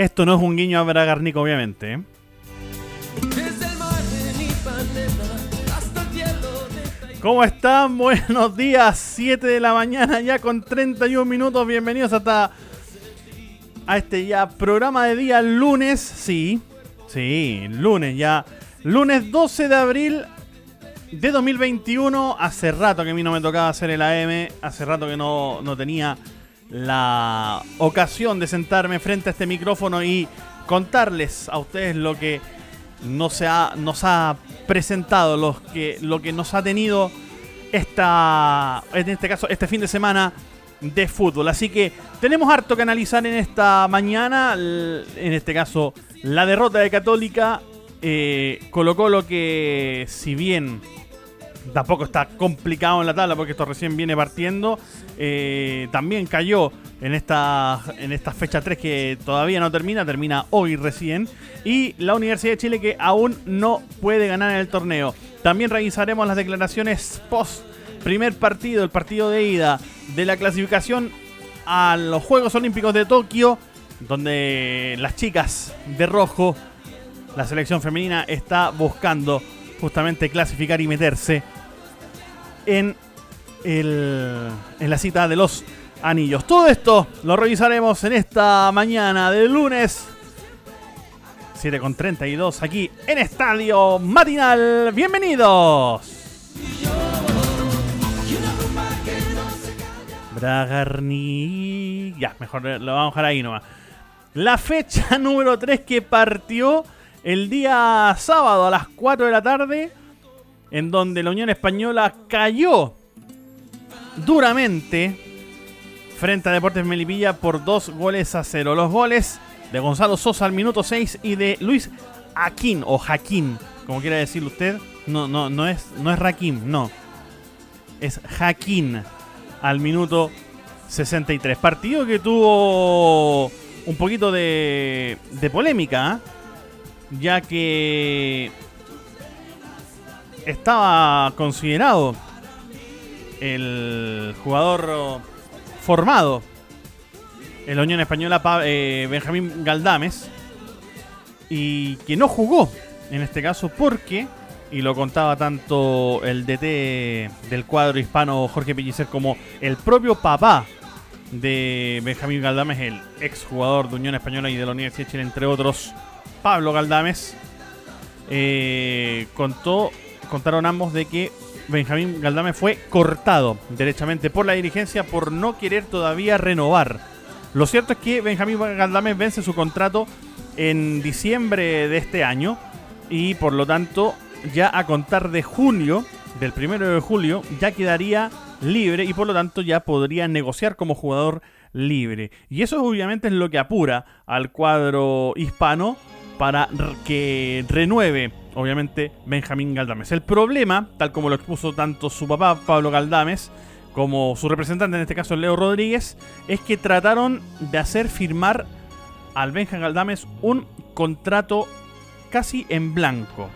Esto no es un guiño a Bragarnik, obviamente. ¿eh? ¿Cómo están? Buenos días, 7 de la mañana ya con 31 minutos. Bienvenidos hasta a este ya programa de día lunes. Sí, sí, lunes ya. Lunes 12 de abril de 2021. Hace rato que a mí no me tocaba hacer el AM. Hace rato que no, no tenía la ocasión de sentarme frente a este micrófono y contarles a ustedes lo que nos ha, nos ha presentado, lo que, lo que nos ha tenido esta, en este caso, este fin de semana de fútbol. Así que tenemos harto que analizar en esta mañana. En este caso, la derrota de Católica. Eh, colocó lo que, si bien tampoco está complicado en la tabla porque esto recién viene partiendo. Eh, también cayó en esta, en esta fecha 3 que todavía no termina, termina hoy recién. Y la Universidad de Chile que aún no puede ganar en el torneo. También revisaremos las declaraciones post primer partido, el partido de ida de la clasificación a los Juegos Olímpicos de Tokio, donde las chicas de rojo, la selección femenina, está buscando justamente clasificar y meterse en, el, en la cita de los anillos. Todo esto lo revisaremos en esta mañana de lunes 7.32 aquí en Estadio Matinal. Bienvenidos. Bragarni. Ya, mejor lo vamos a dejar ahí nomás. La fecha número 3 que partió el día sábado a las 4 de la tarde en donde la Unión Española cayó duramente frente a Deportes Melipilla por dos goles a cero. Los goles de Gonzalo Sosa al minuto 6 y de Luis Aquín o Jaquín, como quiera decirlo usted. No, no, no es, no es Raquín, no. Es Jaquín al minuto 63. Partido que tuvo un poquito de, de polémica, ¿eh? Ya que estaba considerado el jugador formado en la Unión Española, eh, Benjamín Galdames, y que no jugó en este caso porque, y lo contaba tanto el DT del cuadro hispano Jorge Pellicer como el propio papá de Benjamín Galdames, el ex jugador de Unión Española y de la Universidad de Chile, entre otros, Pablo Galdames, eh, contó contaron ambos de que Benjamín Galdame fue cortado derechamente por la dirigencia por no querer todavía renovar. Lo cierto es que Benjamín Galdame vence su contrato en diciembre de este año y por lo tanto ya a contar de junio, del primero de julio, ya quedaría libre y por lo tanto ya podría negociar como jugador libre. Y eso obviamente es lo que apura al cuadro hispano para que renueve obviamente Benjamín Galdames. El problema, tal como lo expuso tanto su papá Pablo Galdames como su representante, en este caso Leo Rodríguez, es que trataron de hacer firmar al Benjamín Galdames un contrato casi en blanco.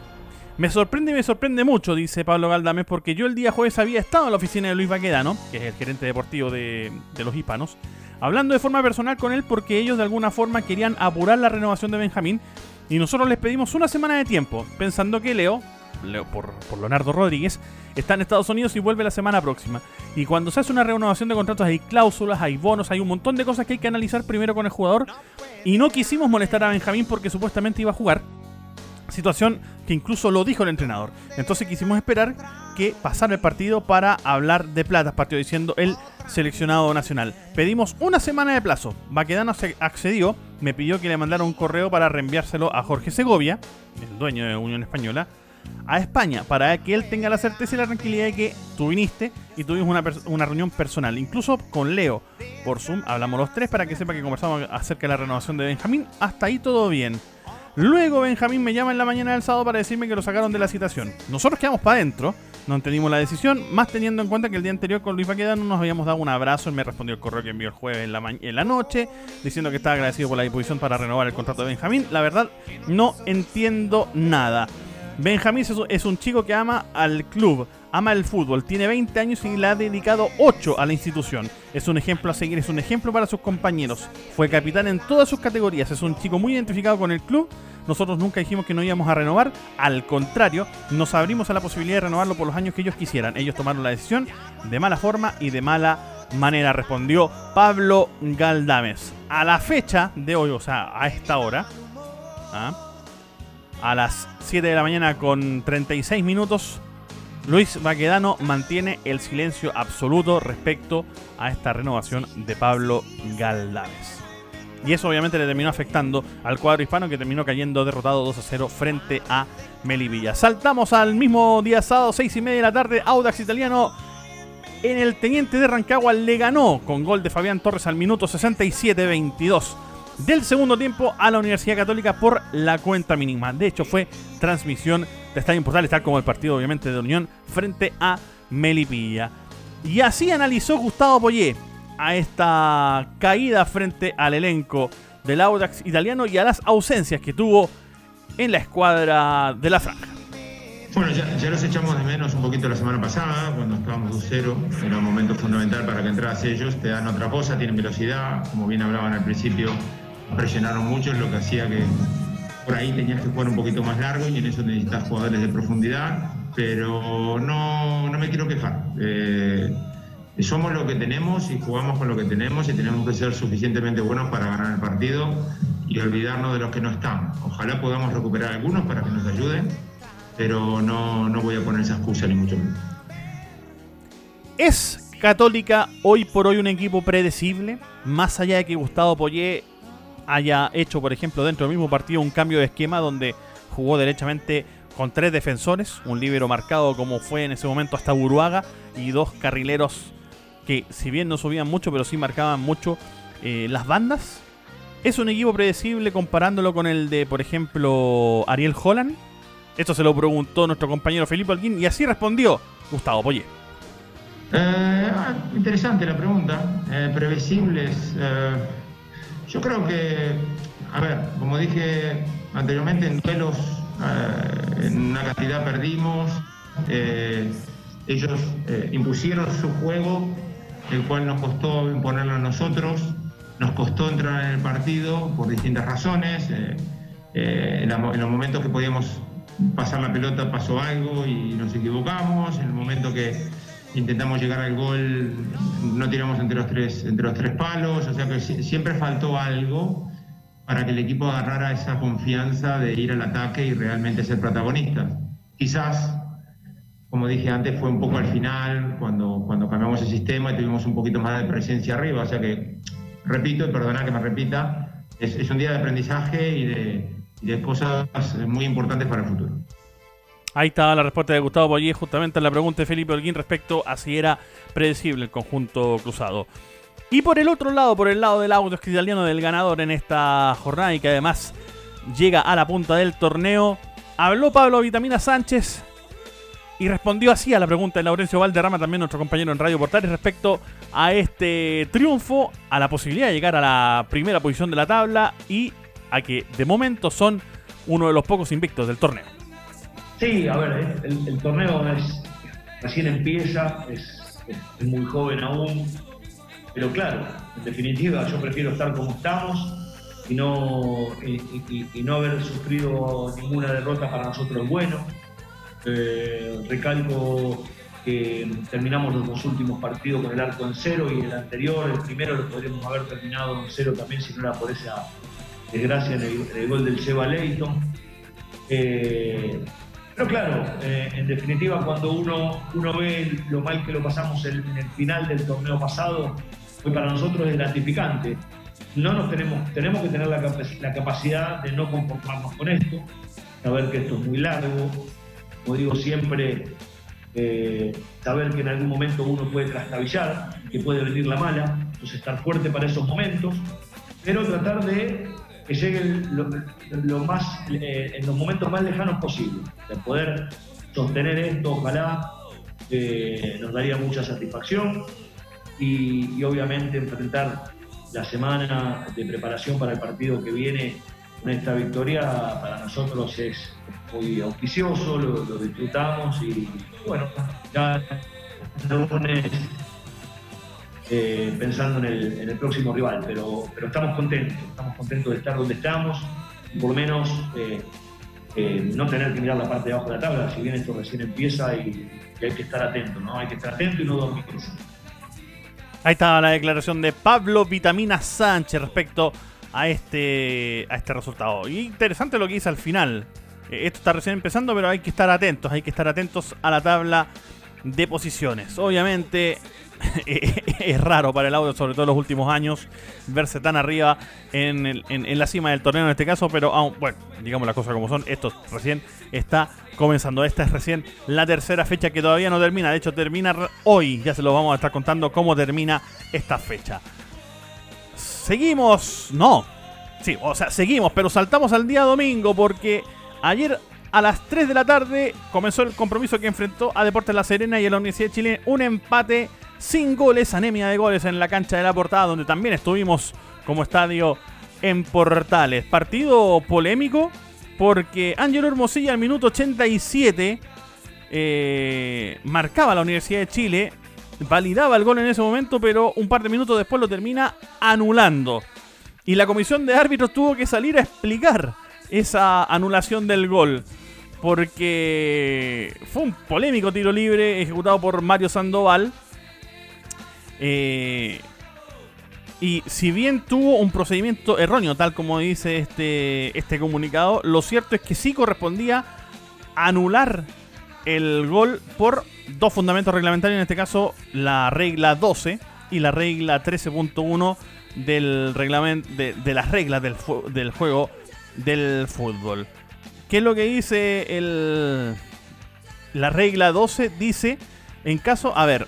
Me sorprende y me sorprende mucho, dice Pablo Galdames, porque yo el día jueves había estado en la oficina de Luis Baquedano, que es el gerente deportivo de, de los hispanos, hablando de forma personal con él porque ellos de alguna forma querían apurar la renovación de Benjamín y nosotros les pedimos una semana de tiempo, pensando que Leo, Leo por, Leonardo Rodríguez, está en Estados Unidos y vuelve la semana próxima. Y cuando se hace una renovación de contratos hay cláusulas, hay bonos, hay un montón de cosas que hay que analizar primero con el jugador. Y no quisimos molestar a Benjamín porque supuestamente iba a jugar. Situación que incluso lo dijo el entrenador. Entonces quisimos esperar que pasara el partido para hablar de plata. Partido diciendo el seleccionado nacional. Pedimos una semana de plazo. Baquedano accedió, me pidió que le mandara un correo para reenviárselo a Jorge Segovia, el dueño de Unión Española, a España para que él tenga la certeza y la tranquilidad de que tú viniste y tuvimos una, una reunión personal. Incluso con Leo por Zoom hablamos los tres para que sepa que conversamos acerca de la renovación de Benjamín. Hasta ahí todo bien. Luego Benjamín me llama en la mañana del sábado para decirme que lo sacaron de la citación. Nosotros quedamos para adentro, no entendimos la decisión, más teniendo en cuenta que el día anterior con Luis no nos habíamos dado un abrazo. Él me respondió el correo que envió el jueves en la, en la noche, diciendo que estaba agradecido por la disposición para renovar el contrato de Benjamín. La verdad, no entiendo nada. Benjamín es un chico que ama al club, ama el fútbol, tiene 20 años y le ha dedicado 8 a la institución. Es un ejemplo a seguir, es un ejemplo para sus compañeros. Fue capitán en todas sus categorías, es un chico muy identificado con el club. Nosotros nunca dijimos que no íbamos a renovar, al contrario, nos abrimos a la posibilidad de renovarlo por los años que ellos quisieran. Ellos tomaron la decisión de mala forma y de mala manera, respondió Pablo Galdames. A la fecha de hoy, o sea, a esta hora, ¿ah? a las 7 de la mañana con 36 minutos, Luis Baquedano mantiene el silencio absoluto respecto a esta renovación de Pablo Galdames. Y eso obviamente le terminó afectando al cuadro hispano que terminó cayendo derrotado 2 a 0 frente a Melivilla. Saltamos al mismo día sábado, 6 y media de la tarde, Audax Italiano en el Teniente de Rancagua le ganó con gol de Fabián Torres al minuto 67-22 del segundo tiempo a la Universidad Católica por la cuenta mínima. De hecho, fue transmisión de Estadio Portales, tal como el partido, obviamente, de Unión frente a Melipilla. Y así analizó Gustavo Poyé a esta caída frente al elenco del Audax italiano y a las ausencias que tuvo en la escuadra de la franja. Bueno, ya, los echamos de menos un poquito la semana pasada, cuando estábamos 2-0. Era un momento fundamental para que entraras ellos. Te dan otra cosa, tienen velocidad, como bien hablaban al principio presionaron mucho, lo que hacía que por ahí tenías que jugar un poquito más largo y en eso necesitas jugadores de profundidad, pero no, no me quiero quejar. Eh, somos lo que tenemos y jugamos con lo que tenemos y tenemos que ser suficientemente buenos para ganar el partido y olvidarnos de los que no están. Ojalá podamos recuperar algunos para que nos ayuden, pero no, no voy a poner esa excusa ni mucho menos. ¿Es Católica hoy por hoy un equipo predecible? Más allá de que Gustavo Poyé haya hecho, por ejemplo, dentro del mismo partido un cambio de esquema donde jugó derechamente con tres defensores, un libero marcado como fue en ese momento hasta Buruaga y dos carrileros que si bien no subían mucho, pero sí marcaban mucho eh, las bandas. Es un equipo predecible comparándolo con el de, por ejemplo, Ariel Holland. Esto se lo preguntó nuestro compañero Felipe Alguín y así respondió Gustavo Poye. Eh, ah, interesante la pregunta. Eh, previsibles. Yo creo que, a ver, como dije anteriormente, en duelos eh, en una cantidad perdimos. Eh, ellos eh, impusieron su juego, el cual nos costó imponerlo a nosotros, nos costó entrar en el partido por distintas razones. En, en, los momentos que podíamos pasar la pelota pasó algo y nos equivocamos. En el momento que intentamos llegar al gol, no tiramos entre los tres, entre los tres palos, o sea que siempre faltó algo para que el equipo agarrara esa confianza de ir al ataque y realmente ser protagonista. Quizás, como dije antes, fue un poco al final, cuando, cuando cambiamos el sistema y tuvimos un poquito más de presencia arriba, o sea que, repito, y perdona que me repita, es, un día de aprendizaje y de, y de cosas muy importantes para el futuro. Ahí estaba la respuesta de Gustavo Boyé justamente a la pregunta de Felipe Holguín respecto a si era predecible el conjunto cruzado. Y por el otro lado, por el lado del auto italiano del ganador en esta jornada y que además llega a la punta del torneo, habló Pablo Vitamina Sánchez y respondió así a la pregunta de Laurencio Valderrama, también nuestro compañero en Radio Portales, respecto a este triunfo, a la posibilidad de llegar a la primera posición de la tabla y a que de momento son uno de los pocos invictos del torneo. Sí, a ver, el, torneo es, recién empieza, es, muy joven aún, pero claro, en definitiva yo prefiero estar como estamos y no, y, no haber sufrido ninguna derrota para nosotros es bueno. Eh, recalco que terminamos los dos últimos partidos con el arco en cero y el anterior, el primero, lo podríamos haber terminado en cero también si no era por esa desgracia en el, gol del Seba Leighton. Eh, pero claro, eh, en definitiva, cuando uno, uno ve lo mal que lo pasamos en, el final del torneo pasado, fue para nosotros es gratificante. No nos tenemos, tenemos que tener la, capacidad de no conformarnos con esto, saber que esto es muy largo, como digo siempre, eh, saber que en algún momento uno puede trastabillar, que puede venir la mala, entonces estar fuerte para esos momentos, pero tratar de que lleguen lo, más, eh, en los momentos más lejanos posible, de poder sostener esto, ojalá nos daría mucha satisfacción y, obviamente enfrentar la semana de preparación para el partido que viene con esta victoria para nosotros es muy auspicioso, lo, disfrutamos y bueno, ya lunes eh, pensando en el, próximo rival, pero, pero estamos contentos, estamos contentos de estar donde estamos y por lo menos eh, eh, no tener que mirar la parte de abajo de la tabla, si bien esto recién empieza y, hay que estar atento, ¿no? Hay que estar atento y no dormirse. Ahí estaba la declaración de Pablo Vitamina Sánchez respecto a este, a este resultado. Interesante lo que dice al final. Esto está recién empezando, pero hay que estar atentos, hay que estar atentos a la tabla de posiciones. Obviamente es raro para el audio, sobre todo en los últimos años, verse tan arriba en, la cima del torneo en este caso, pero bueno, digamos las cosas como son, esto recién está comenzando. Esta es recién la tercera fecha que todavía no termina, de hecho termina hoy, ya se lo vamos a estar contando cómo termina esta fecha. Seguimos, no, sí, o sea, seguimos, pero saltamos al día domingo porque ayer a las 3 de la tarde comenzó el compromiso que enfrentó a Deportes La Serena y a la Universidad de Chile. Un empate sin goles, anemia de goles en la cancha de la portada, donde también estuvimos como estadio en Portales. Partido polémico porque Ángelo Hermosilla al minuto 87 eh, marcaba la Universidad de Chile, validaba el gol en ese momento, pero un par de minutos después lo termina anulando. Y la comisión de árbitros tuvo que salir a explicar esa anulación del gol porque fue un polémico tiro libre ejecutado por Mario Sandoval. Eh, y si bien tuvo un procedimiento erróneo, tal como dice este, este comunicado, lo cierto es que sí correspondía anular el gol por dos fundamentos reglamentarios, en este caso la regla 12 y la regla 13.1 del reglamento de, las reglas del, del juego del fútbol. ¿Qué es lo que dice el, la regla 12? Dice, en caso, a ver,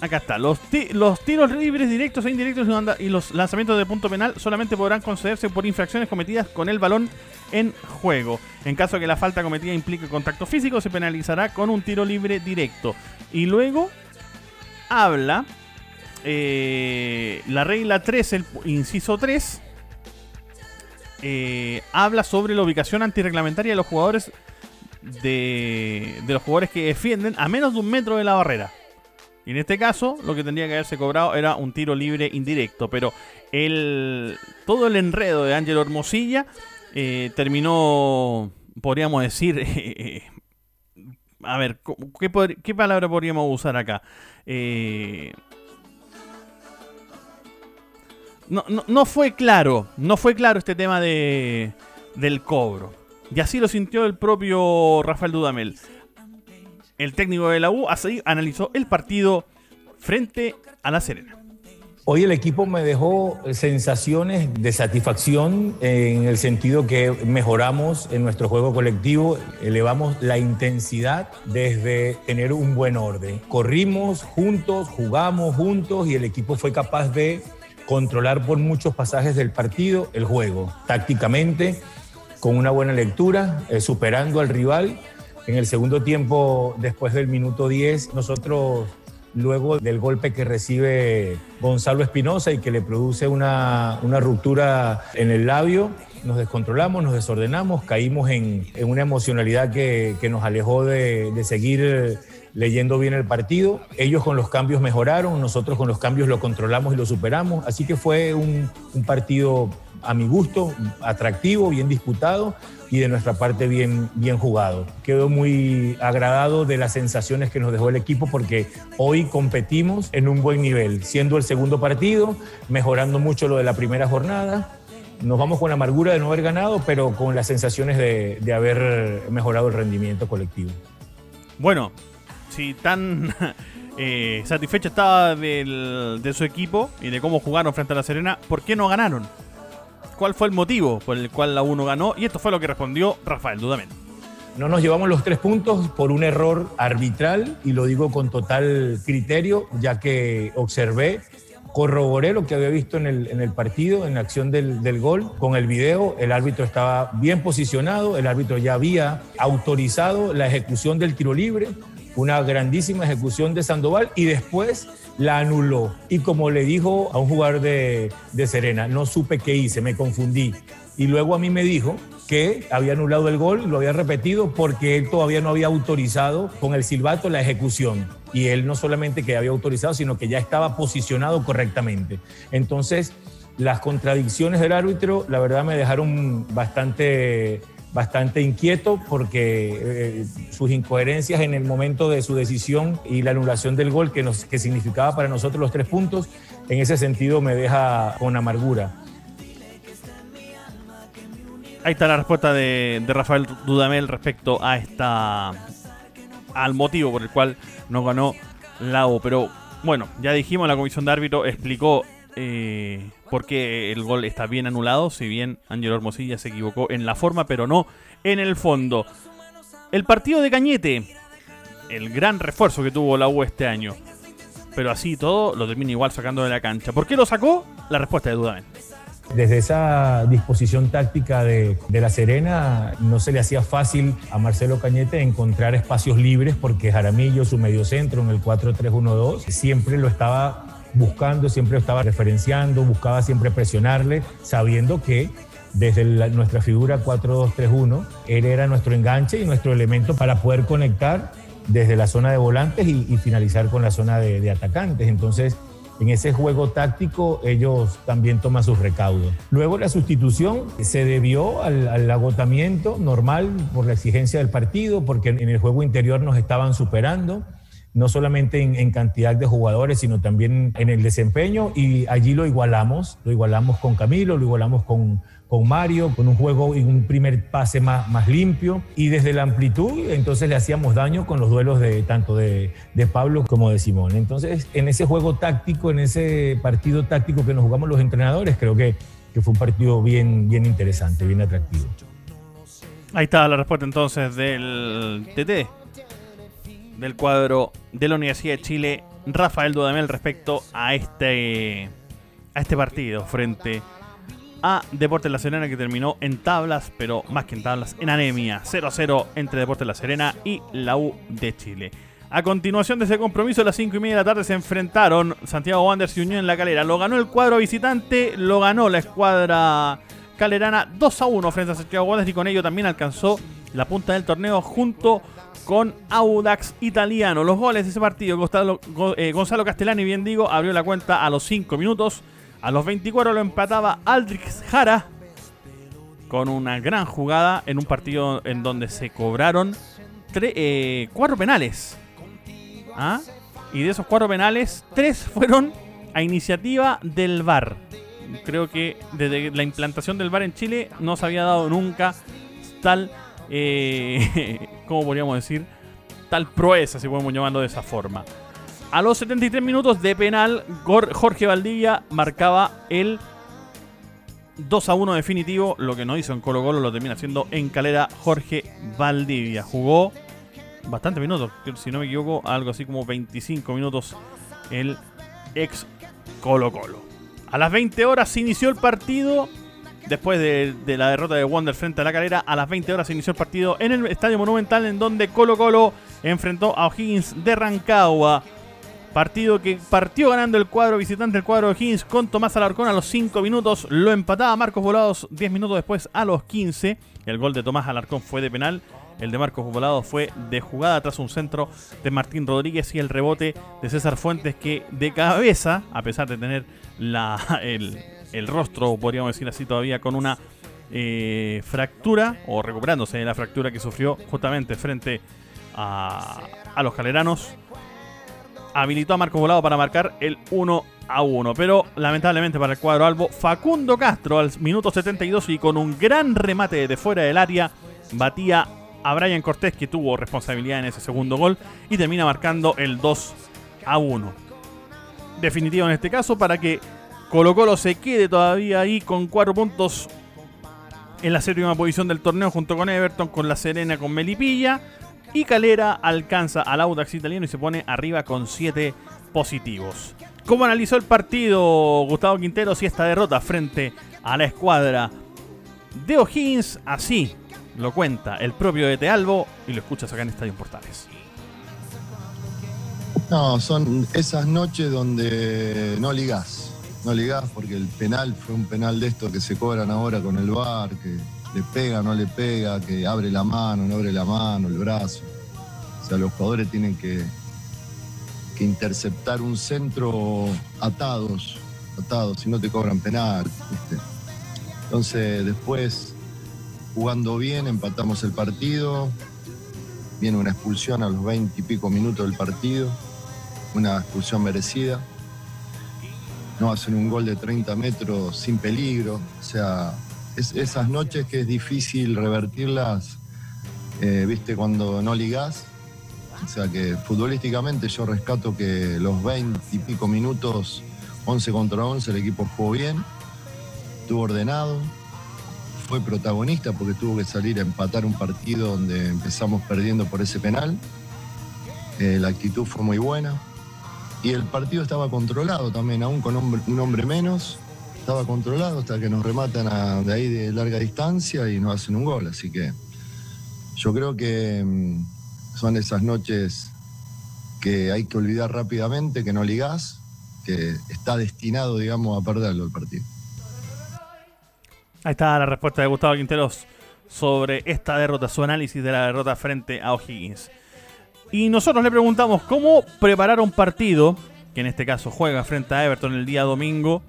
acá está, los, los tiros libres directos e indirectos y los lanzamientos de punto penal solamente podrán concederse por infracciones cometidas con el balón en juego. En caso que la falta cometida implique contacto físico, se penalizará con un tiro libre directo. Y luego habla eh, la regla 3, el inciso 3, eh, habla sobre la ubicación antirreglamentaria de los jugadores de, los jugadores que defienden a menos de un metro de la barrera. Y en este caso, lo que tendría que haberse cobrado era un tiro libre indirecto. Pero el, todo el enredo de Ángelo Hermosilla eh, terminó, podríamos decir, a ver, ¿qué, ¿qué, palabra podríamos usar acá? Eh, no, no, fue claro, no fue claro este tema de, del cobro. Y así lo sintió el propio Rafael Dudamel. El técnico de la U así analizó el partido frente a La Serena. Hoy el equipo me dejó sensaciones de satisfacción en el sentido que mejoramos en nuestro juego colectivo, elevamos la intensidad desde tener un buen orden. Corrimos juntos, jugamos juntos y el equipo fue capaz de controlar por muchos pasajes del partido el juego, tácticamente, con una buena lectura, eh, superando al rival. En el segundo tiempo, después del minuto 10, nosotros, luego del golpe que recibe Gonzalo Espinosa y que le produce una, ruptura en el labio, nos descontrolamos, nos desordenamos, caímos en, una emocionalidad que, nos alejó de, de seguir leyendo bien el partido. Ellos con los cambios mejoraron, nosotros con los cambios lo controlamos y lo superamos. Así que fue un, partido a mi gusto, atractivo, bien disputado y de nuestra parte bien, bien jugado. Quedo muy agradado de las sensaciones que nos dejó el equipo porque hoy competimos en un buen nivel, siendo el segundo partido, mejorando mucho lo de la primera jornada. Nos vamos con la amargura de no haber ganado, pero con las sensaciones de, de haber mejorado el rendimiento colectivo. Bueno, si tan eh, satisfecho estaba de su equipo y de cómo jugaron frente a la Serena, ¿por qué no ganaron? ¿Cuál fue el motivo por el cual la 1 ganó? Y esto fue lo que respondió Rafael Dudamel. No nos llevamos los tres puntos por un error arbitral y lo digo con total criterio, ya que observé corroboré lo que había visto en el, en el partido, en la acción del, del, gol, con el video. El árbitro estaba bien posicionado, el árbitro ya había autorizado la ejecución del tiro libre, una grandísima ejecución de Sandoval y después la anuló. Y como le dijo a un jugador de, de Serena, no supe qué hice, me confundí. Y luego a mí me dijo que había anulado el gol, lo había repetido porque él todavía no había autorizado con el silbato la ejecución. Y él no solamente que había autorizado, sino que ya estaba posicionado correctamente. Entonces, las contradicciones del árbitro, la verdad, me dejaron bastante, bastante inquieto porque eh, sus incoherencias en el momento de su decisión y la anulación del gol que, significaba para nosotros los tres puntos, en ese sentido me deja con amargura. Ahí está la respuesta de, Rafael Dudamel respecto a esta al motivo por el cual no ganó la U. Pero bueno, ya dijimos, la comisión de árbitro explicó eh, por qué el gol está bien anulado, si bien Ángelo Hermosilla se equivocó en la forma, pero no en el fondo. El partido de Cañete, el gran refuerzo que tuvo la U este año. Pero así todo lo termina igual sacando de la cancha. ¿Por qué lo sacó? La respuesta de Dudamel. Desde esa disposición táctica de, La Serena no se le hacía fácil a Marcelo Cañete encontrar espacios libres porque Jaramillo, su mediocentro en el 4-3-1-2, siempre lo estaba buscando, siempre lo estaba referenciando, buscaba siempre presionarle, sabiendo que desde la, nuestra figura 4-2-3-1, él era nuestro enganche y nuestro elemento para poder conectar desde la zona de volantes y, y finalizar con la zona de, de atacantes. Entonces, en ese juego táctico ellos también toman sus recaudos. Luego la sustitución se debió al, agotamiento normal por la exigencia del partido, porque en el juego interior nos estaban superando, no solamente en, en cantidad de jugadores, sino también en el desempeño, y allí lo igualamos, lo igualamos con Camilo, lo igualamos con, con Mario, con un juego y un primer pase más, más limpio. Y desde la amplitud, entonces le hacíamos daño con los duelos de tanto de, de, Pablo como de Simón. Entonces, en ese juego táctico, en ese partido táctico que nos jugamos los entrenadores, creo que, que fue un partido bien, bien interesante, bien atractivo. Ahí está la respuesta entonces del TT, del cuadro de la Universidad de Chile, Rafael Dudamel, respecto a este, a este partido frente a Deportes La Serena que terminó en tablas, pero más que en tablas, en anemia. 0 a 0 entre Deportes La Serena y la U de Chile. A continuación de ese compromiso, a las 5 y media de la tarde se enfrentaron Santiago Wanderers y Unión en la calera. Lo ganó el cuadro visitante, lo ganó la escuadra calerana 2 a 1 frente a Santiago Wanderers y con ello también alcanzó la punta del torneo junto con Audax Italiano. Los goles de ese partido, Gonzalo, eh, Castellani, bien digo, abrió la cuenta a los 5 minutos. A los 24 lo empataba Aldrich Jara con una gran jugada en un partido en donde se cobraron eh, cuatro penales. ¿Ah? Y de esos cuatro penales, tres fueron a iniciativa del VAR. Creo que desde la implantación del VAR en Chile no se había dado nunca tal, eh, ¿cómo podríamos decir? Tal proeza, si podemos llamarlo de esa forma. A los 73 minutos de penal, Jorge Valdivia marcaba el 2 a 1 definitivo. Lo que no hizo en Colo Colo lo termina haciendo en Calera Jorge Valdivia. Jugó bastante minutos, si no me equivoco, algo así como 25 minutos el ex Colo Colo. A las 20 horas se inició el partido. Después de, la derrota de Wander frente a la calera, a las 20 horas se inició el partido en el Estadio Monumental en donde Colo Colo enfrentó a O'Higgins de Rancagua. Partido que partió ganando el cuadro visitante, el cuadro de Higgins con Tomás Alarcón a los 5 minutos. Lo empataba Marcos Volados 10 minutos después a los 15. El gol de Tomás Alarcón fue de penal. El de Marcos Volados fue de jugada tras un centro de Martín Rodríguez y el rebote de César Fuentes que de cabeza, a pesar de tener la, el, el rostro, podríamos decir así todavía, con una eh, fractura o recuperándose de la fractura que sufrió justamente frente a, a los caleranos habilitó a Marcos Volado para marcar el 1 a 1. Pero lamentablemente para el cuadro albo, Facundo Castro al minuto 72 y con un gran remate de fuera del área batía a Brian Cortés que tuvo responsabilidad en ese segundo gol y termina marcando el 2 a 1. Definitivo en este caso para que Colo Colo se quede todavía ahí con 4 puntos en la séptima posición del torneo junto con Everton, con La Serena, con Melipilla. Y Calera alcanza al Audax italiano y se pone arriba con 7 positivos. ¿Cómo analizó el partido Gustavo Quintero si esta derrota frente a la escuadra de O'Higgins? Así lo cuenta el propio de y lo escuchas acá en Estadio Portales. No, son esas noches donde no ligás. No ligás porque el penal fue un penal de esto que se cobran ahora con el bar, que le pega, no le pega, que abre la mano, no abre la mano, el brazo. O sea, los jugadores tienen que, que interceptar un centro atados, atados, si no te cobran penal. Entonces, después, jugando bien, empatamos el partido. Viene una expulsión a los 20 y pico minutos del partido, una expulsión merecida. No hacen un gol de 30 metros sin peligro. O sea, esas noches que es difícil revertirlas, eh, viste, cuando no ligás. O sea que futbolísticamente yo rescato que los 20 y pico minutos, 11 contra 11, el equipo jugó bien, estuvo ordenado, fue protagonista porque tuvo que salir a empatar un partido donde empezamos perdiendo por ese penal. Eh, la actitud fue muy buena. Y el partido estaba controlado también, aún con un hombre menos estaba controlado hasta que nos rematan de ahí de larga distancia y nos hacen un gol. Así que yo creo que mm, son esas noches que hay que olvidar rápidamente, que no ligás, que está destinado, digamos, a perderlo el partido. Ahí está la respuesta de Gustavo Quinteros sobre esta derrota, su análisis de la derrota frente a O'Higgins. Y nosotros le preguntamos cómo preparar un partido, que en este caso juega frente a Everton el día domingo,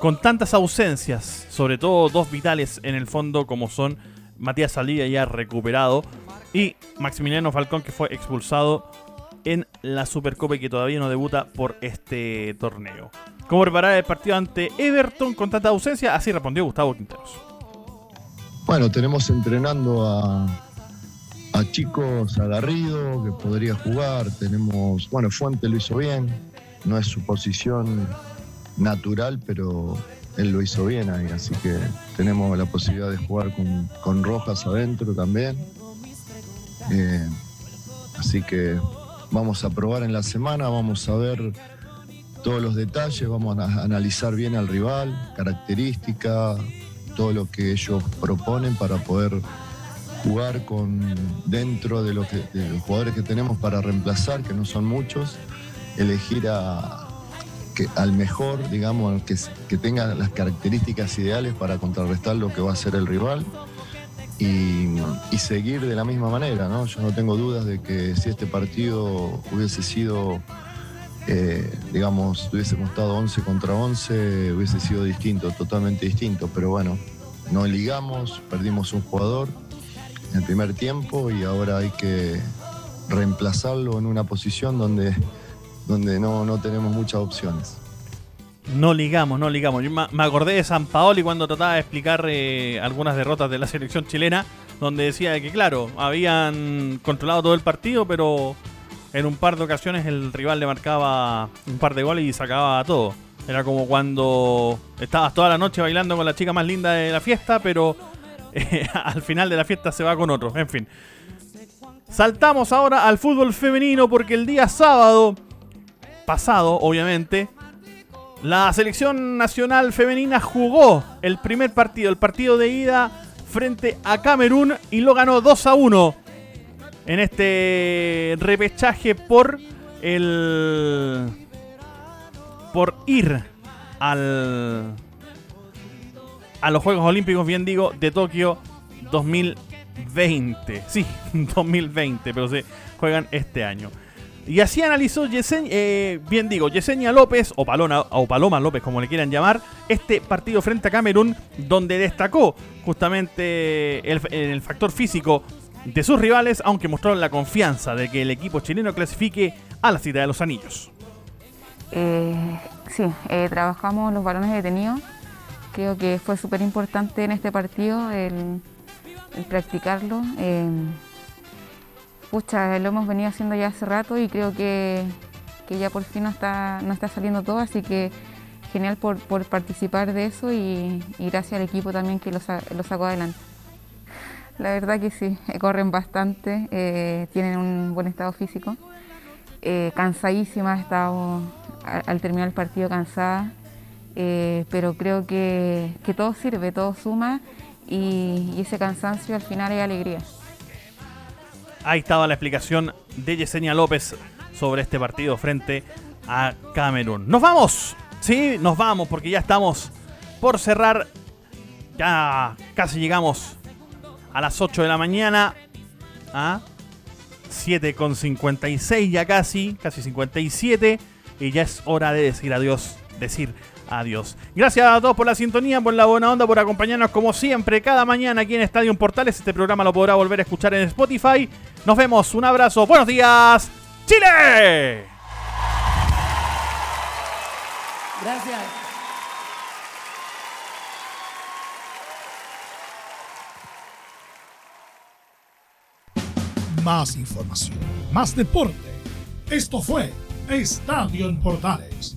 con tantas ausencias, sobre todo dos vitales en el fondo como son Matías Salía ya recuperado y Maximiliano Falcón que fue expulsado en la Supercopa y que todavía no debuta por este torneo. ¿Cómo preparar el partido ante Everton con tanta ausencia? Así respondió Gustavo Quinteros. Bueno, tenemos entrenando a, a chicos agarridos que podría jugar. Tenemos, bueno, Fuente lo hizo bien, no es su posición natural, pero él lo hizo bien ahí, así que tenemos la posibilidad de jugar con, Rojas adentro también. Eh, así que vamos a probar en la semana, vamos a ver todos los detalles, vamos a analizar bien al rival, características, todo lo que ellos proponen para poder jugar con dentro de, los jugadores que tenemos para reemplazar, que no son muchos, elegir a, al mejor, digamos, que, que tenga las características ideales para contrarrestar lo que va a ser el rival y, seguir de la misma manera, ¿no? Yo no tengo dudas de que si este partido hubiese sido, eh, digamos, hubiésemos estado 11 contra 11, hubiese sido distinto, totalmente distinto, pero bueno, no ligamos, perdimos un jugador el primer tiempo y ahora hay que reemplazarlo en una posición donde donde no, no tenemos muchas opciones. No ligamos, no ligamos. Yo me acordé de San Paoli cuando trataba de explicar eh, algunas derrotas de la selección chilena, donde decía que, claro, habían controlado todo el partido, pero en un par de ocasiones el rival le marcaba un par de goles y sacaba todo. Era como cuando estabas toda la noche bailando con la chica más linda de la fiesta, pero al final de la fiesta se va con otro. En fin. Saltamos ahora al fútbol femenino porque el día sábado pasado, obviamente, la selección nacional femenina jugó el primer partido, el partido de ida frente a Camerún y lo ganó 2 a 1 en este repechaje por el por ir al a los Juegos Olímpicos, bien digo, de Tokio 2020. Sí, 2020, pero se juegan este año. Y así analizó Yesenia, eh, bien digo, Yesenia López, o, Palona, o Paloma López, como le quieran llamar, este partido frente a Camerún, donde destacó justamente el, factor físico de sus rivales, aunque mostró la confianza de que el equipo chileno clasifique a la cita de los anillos. Eh, sí, eh, trabajamos los balones detenidos. Creo que fue súper importante en este partido el, practicarlo. Eh, pucha, lo hemos venido haciendo ya hace rato y creo que, ya por fin no está, no está saliendo todo, así que genial por, participar de eso y, gracias al equipo también que lo, sacó adelante. La verdad que sí, corren bastante, eh, tienen un buen estado físico. Eh, cansadísima, he estado al, terminar el partido cansada, eh, pero creo que, todo sirve, todo suma y, ese cansancio al final es alegría. Ahí estaba la explicación de Yesenia López sobre este partido frente a Camerún. Nos vamos, sí, nos vamos porque ya estamos por cerrar. Ya casi llegamos a las 8 de la mañana. A 7.56 ya casi, casi 57. Y ya es hora de decir adiós, decir adiós. Gracias a todos por la sintonía, por la buena onda, por acompañarnos como siempre cada mañana aquí en Estadio Portales. Este programa lo podrá volver a escuchar en Spotify. Nos vemos, un abrazo, buenos días, Chile. Gracias. Más información, más deporte. Esto fue Estadio en Portales